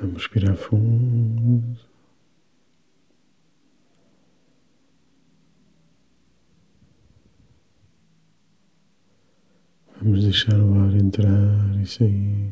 Vamos respirar fundo. Vamos deixar o ar entrar e sair.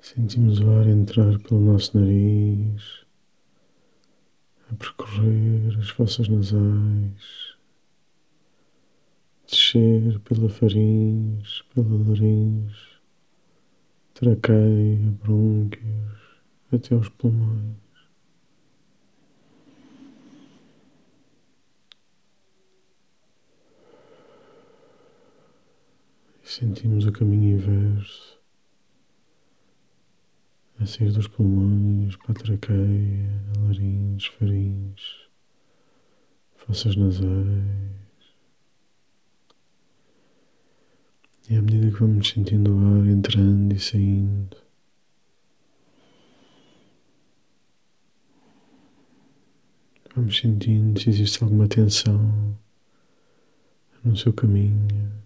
Sentimos o ar entrar pelo nosso nariz, a percorrer as fossas nasais, descer pela faringe, pela laringe, traqueia, brônquios, até aos pulmões. E sentimos o caminho inverso sair dos pulmões para a traqueia, laringe, faringe, fossas nasais. E à medida que vamos sentindo o ar entrando e saindo, vamos sentindo se existe alguma tensão no seu caminho.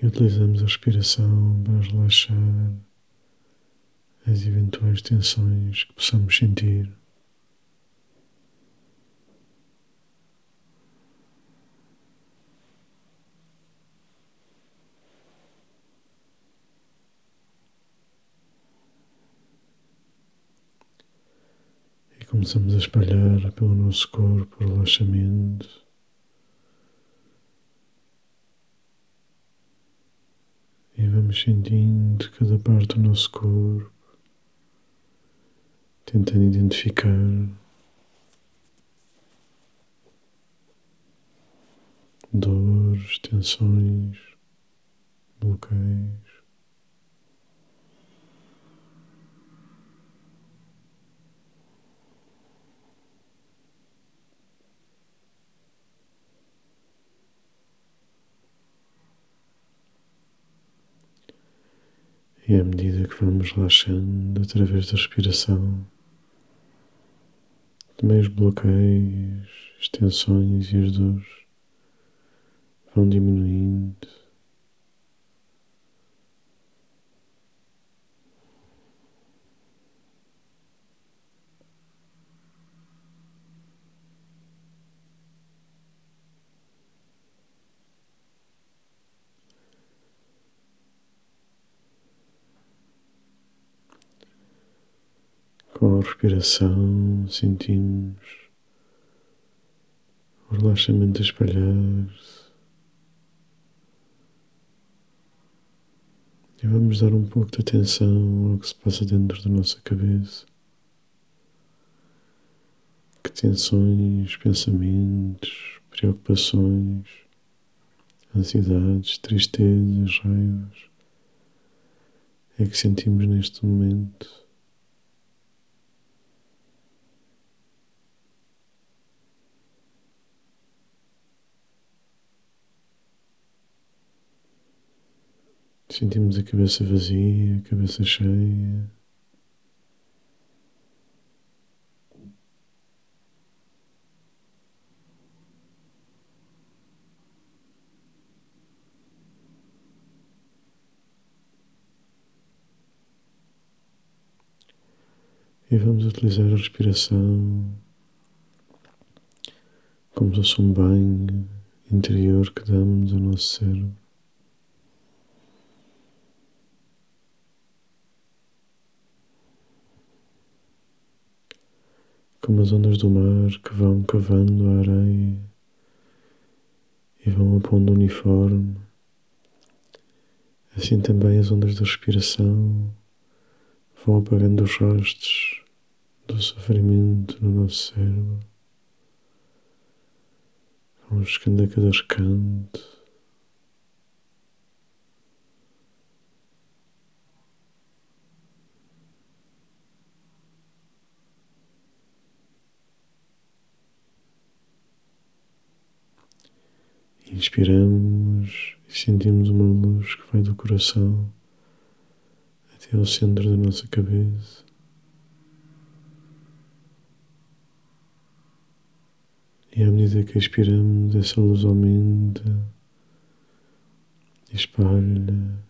E utilizamos a respiração para relaxar as eventuais tensões que possamos sentir. Começamos a espalhar pelo nosso corpo o relaxamento. E vamos sentindo cada parte do nosso corpo, tentando identificar dores, tensões, bloqueios. E à medida que vamos relaxando através da respiração, também os bloqueios, as tensões e as dores vão diminuindo. Com a respiração, sentimos o relaxamento a espalhar-se. E vamos dar um pouco de atenção ao que se passa dentro da nossa cabeça. Que tensões, pensamentos, preocupações, ansiedades, tristezas, raivas é que sentimos neste momento. Sentimos a cabeça vazia, a cabeça cheia. E vamos utilizar a respiração como se fosse um banho interior que damos ao nosso cérebro. Como as ondas do mar que vão cavando a areia e vão apondo uniforme. Assim também as ondas da respiração vão apagando os rastros do sofrimento no nosso cérebro. Vão buscando a cada canto. Inspiramos e sentimos uma luz que vai do coração até ao centro da nossa cabeça. E à medida que expiramos, essa luz aumenta espalha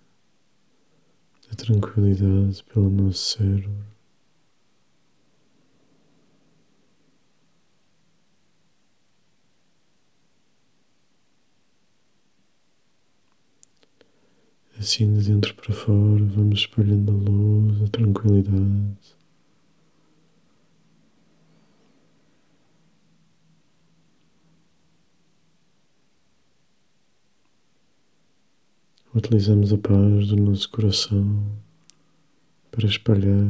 a tranquilidade pelo nosso cérebro. Assim, de dentro para fora, vamos espalhando a luz, a tranquilidade. Utilizamos a paz do nosso coração para espalhar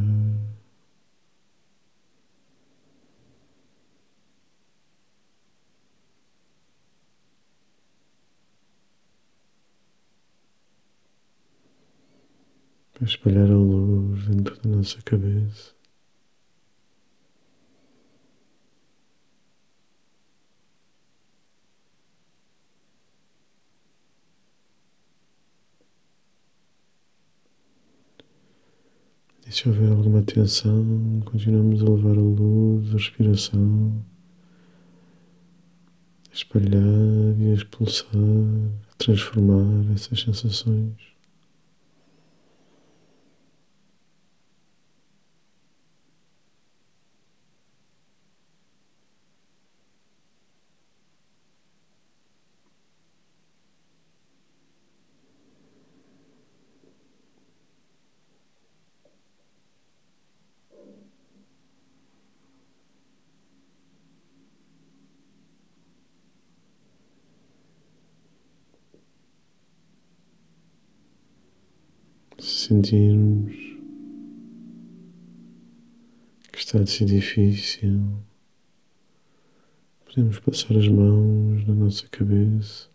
para espalhar a luz dentro da nossa cabeça. E se houver alguma tensão, continuamos a levar a luz, a respiração, a espalhar e a expulsar, a transformar essas sensações. Se sentirmos que está a ser difícil, podemos passar as mãos na nossa cabeça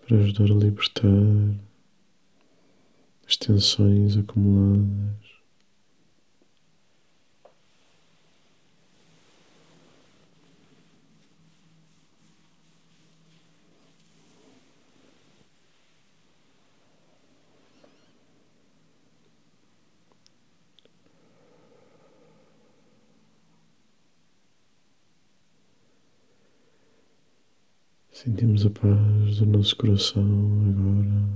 para ajudar a libertar as tensões acumuladas. Sentimos a paz do nosso coração agora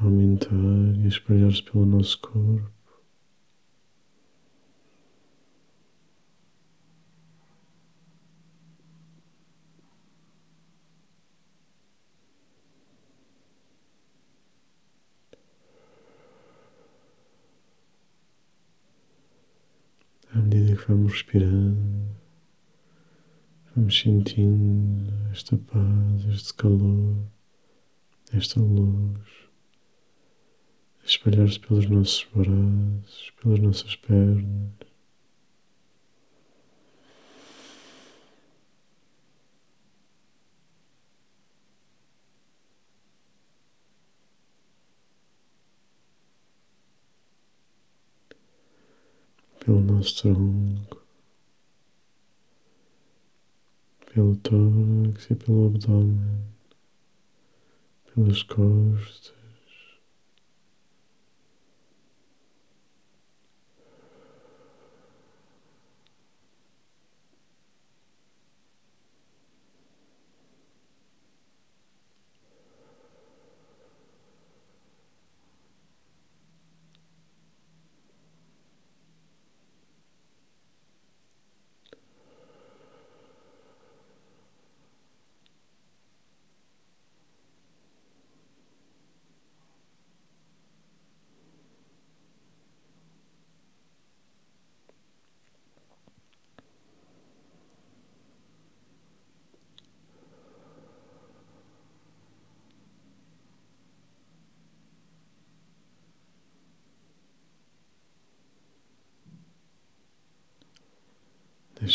a aumentar e espalhar-se pelo nosso corpo. À medida que vamos respirando, Vamos sentindo esta paz, este calor, esta luz espalhar-se pelos nossos braços, pelas nossas pernas. Pelo nosso tronco. Pelo tórax e pelo abdômen, pelas costas.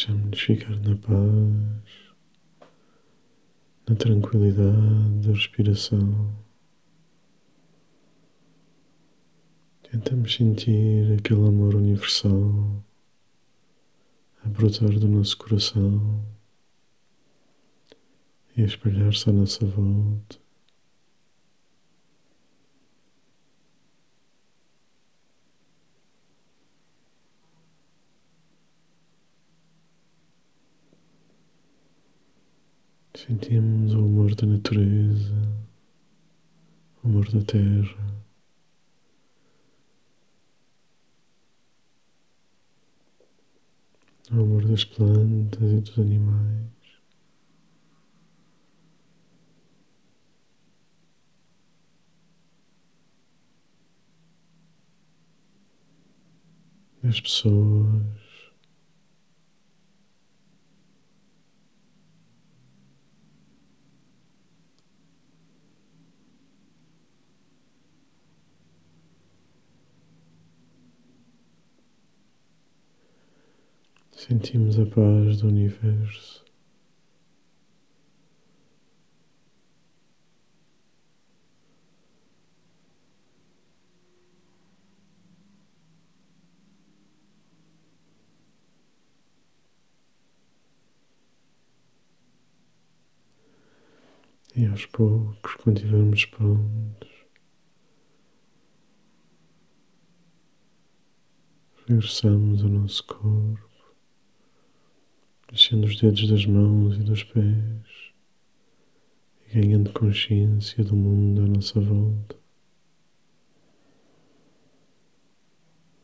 Deixamos-nos ficar na paz, na tranquilidade da respiração. Tentamos sentir aquele amor universal a brotar do nosso coração e a espalhar-se à nossa volta. Sentimos o amor da natureza, o amor da terra. O amor das plantas e dos animais. Das pessoas. Sentimos a paz do universo. E aos poucos, quando estivermos prontos, regressamos ao nosso corpo mexendo os dedos das mãos e dos pés e ganhando consciência do mundo à nossa volta.